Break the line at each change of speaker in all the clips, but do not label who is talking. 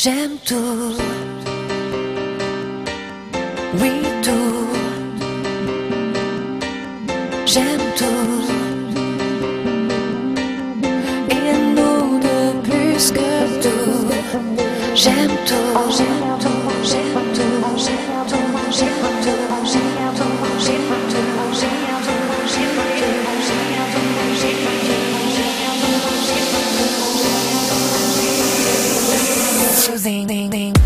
J'aime tout. Oui, tout. J'aime tout. Et nous de plus que tout. J'aime tout, j'aime tout, j'aime tout, j'aime tout, j'aime tout. ding ding ding.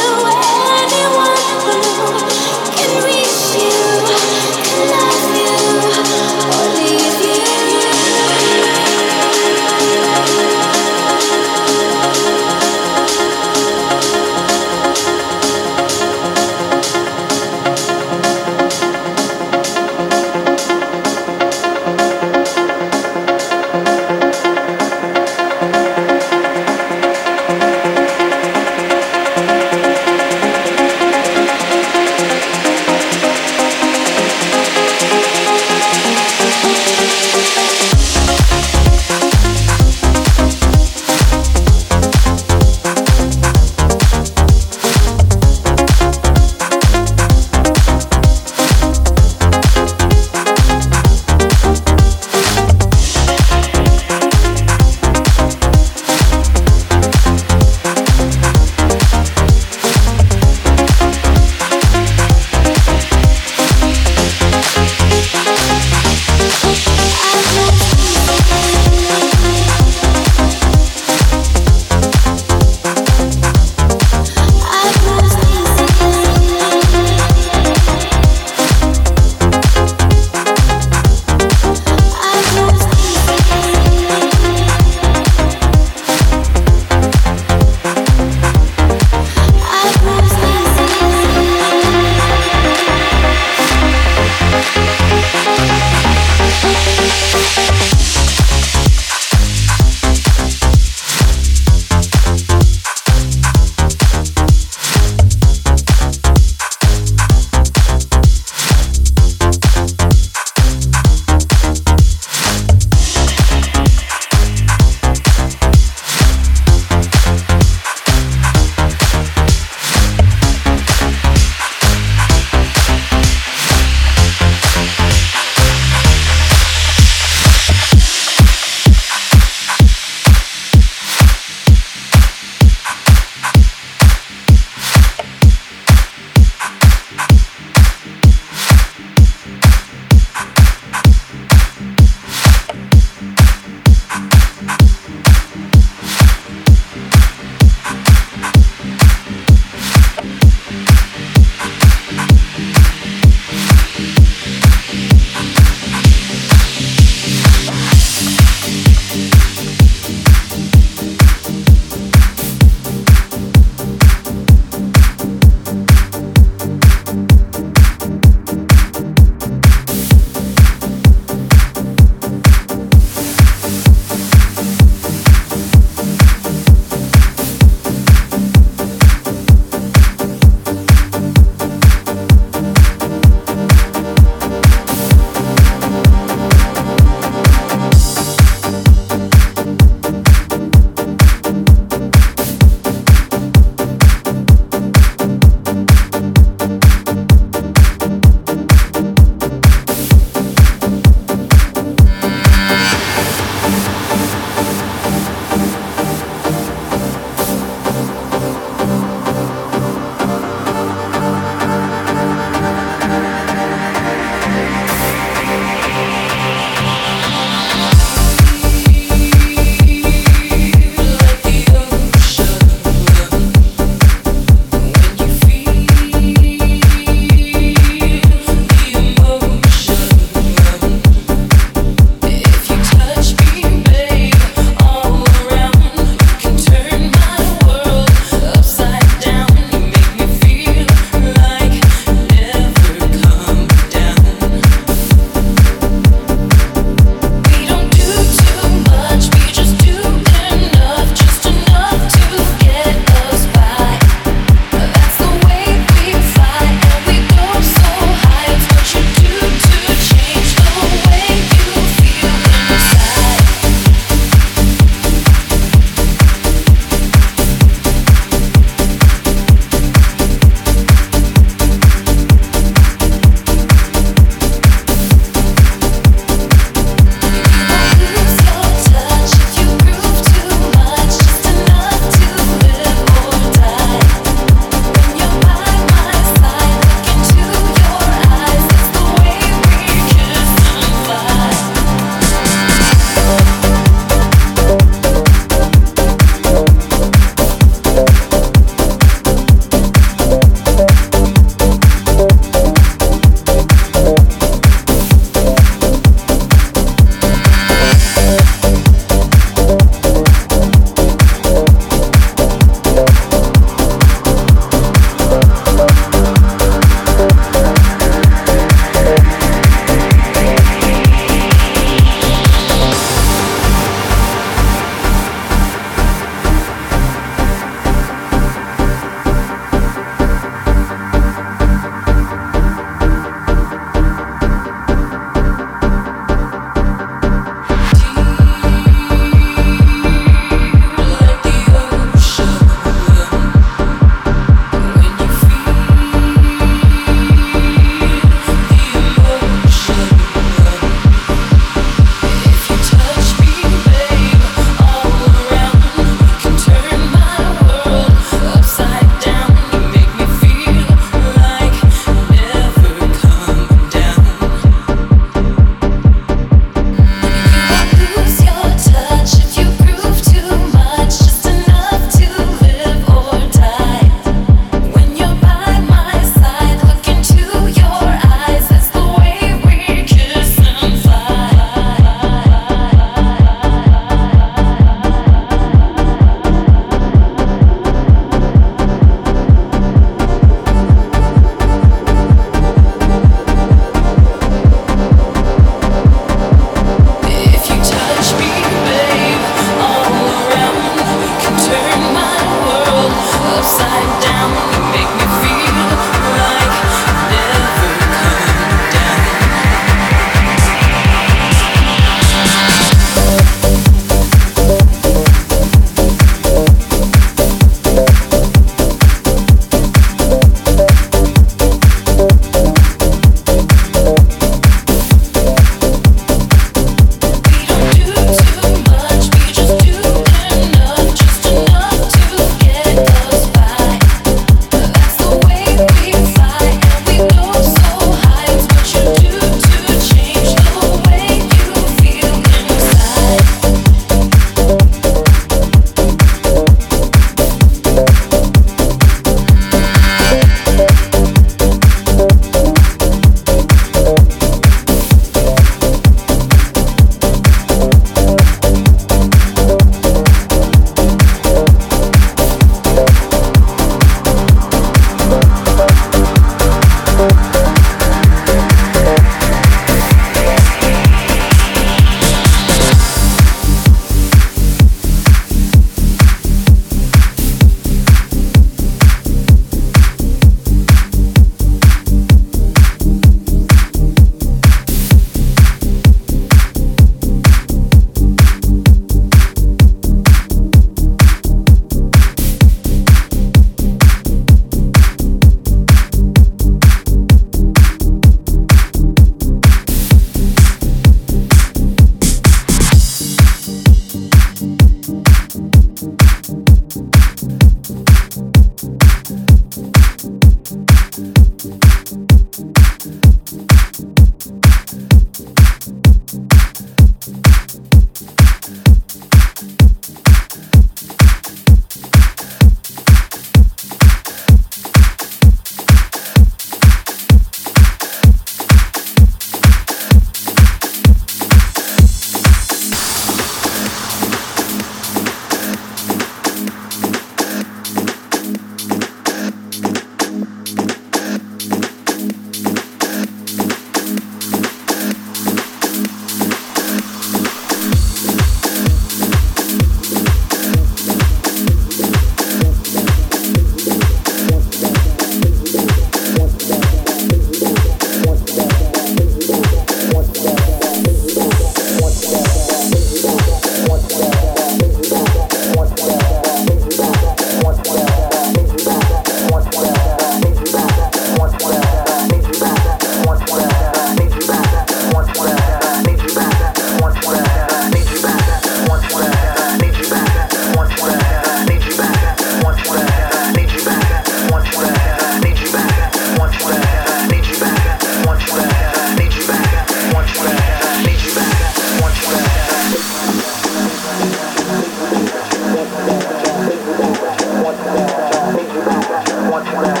much for that.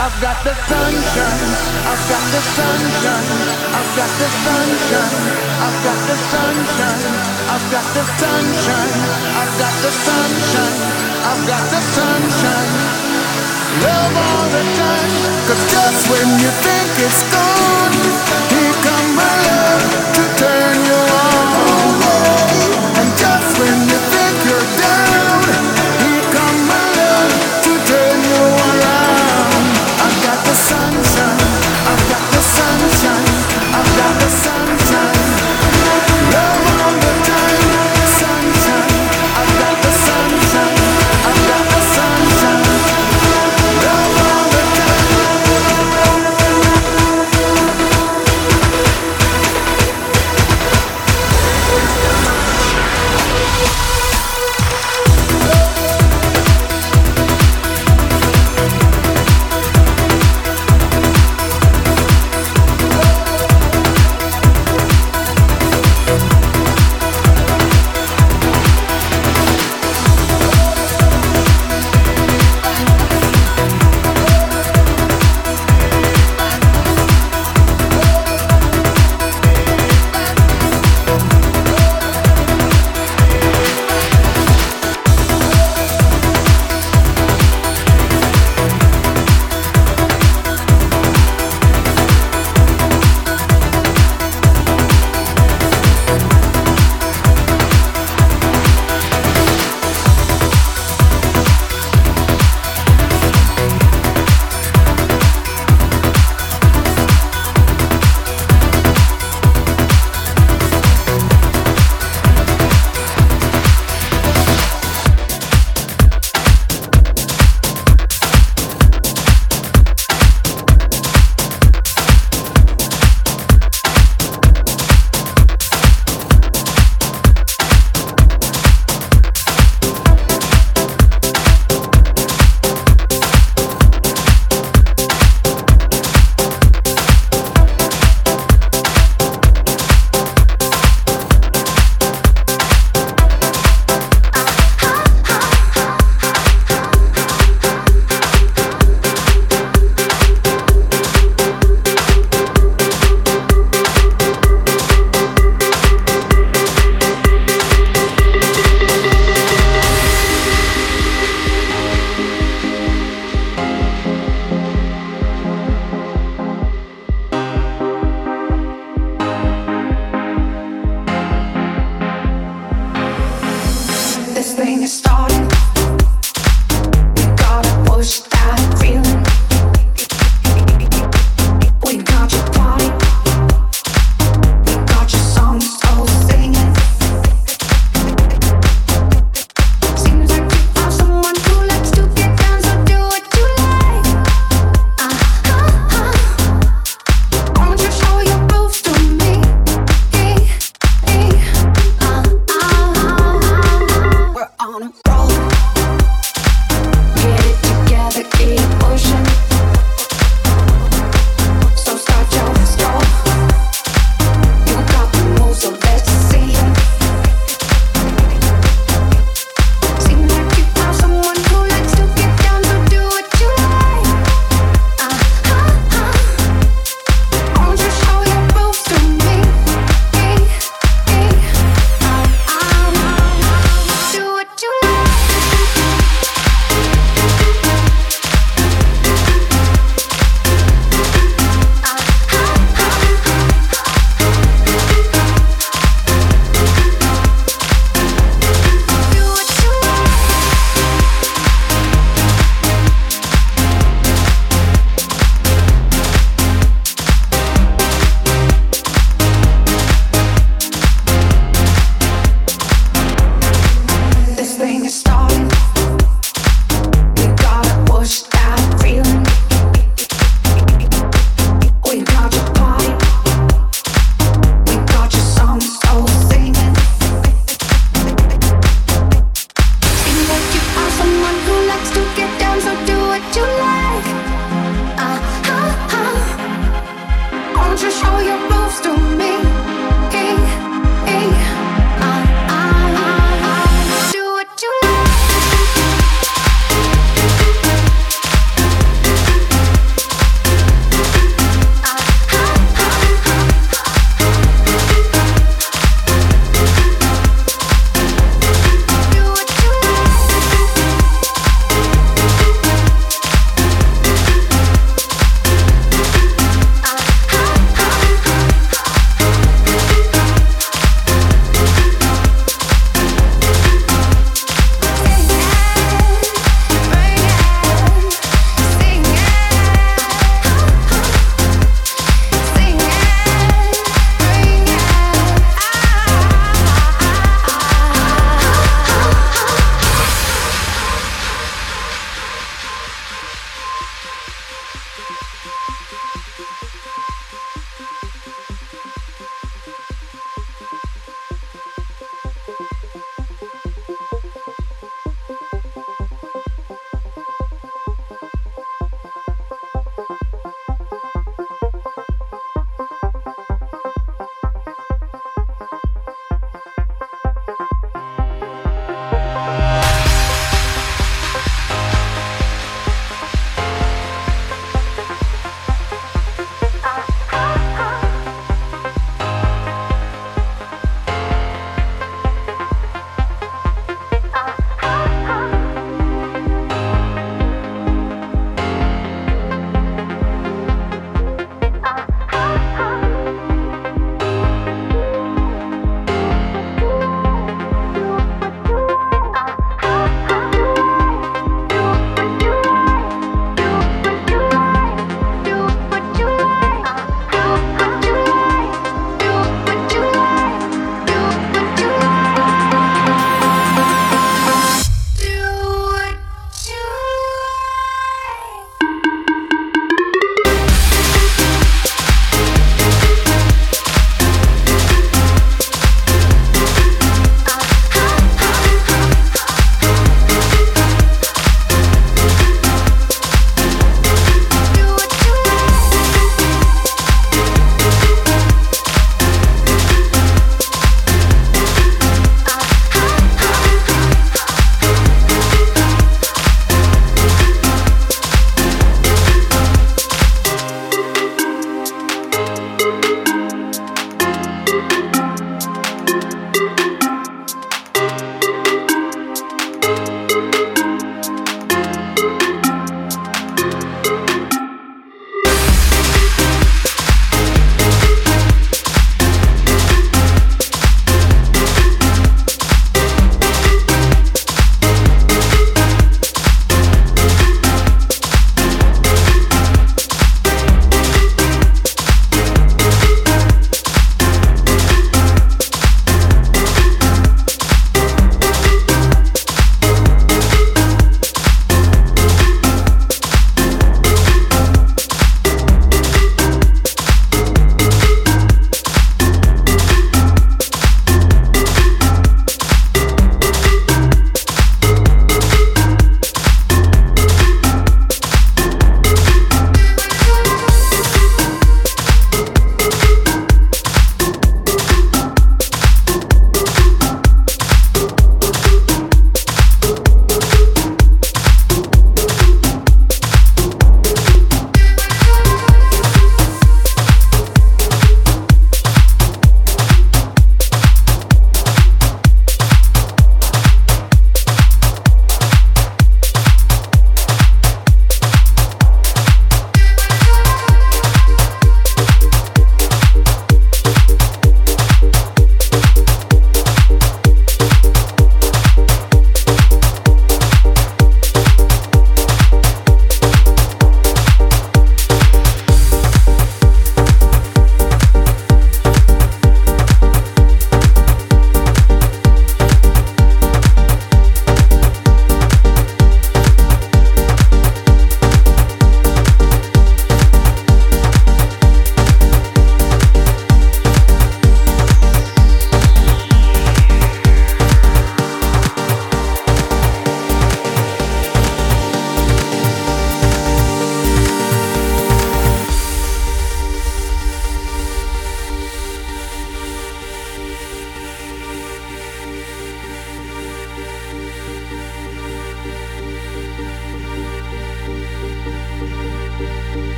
I've got the sunshine. I've got the sunshine. I've got the sunshine. I've got the sunshine. I've got the sunshine. I've got the sunshine. I've got the sunshine. Love all the time.
Cause just when you
think it's gone.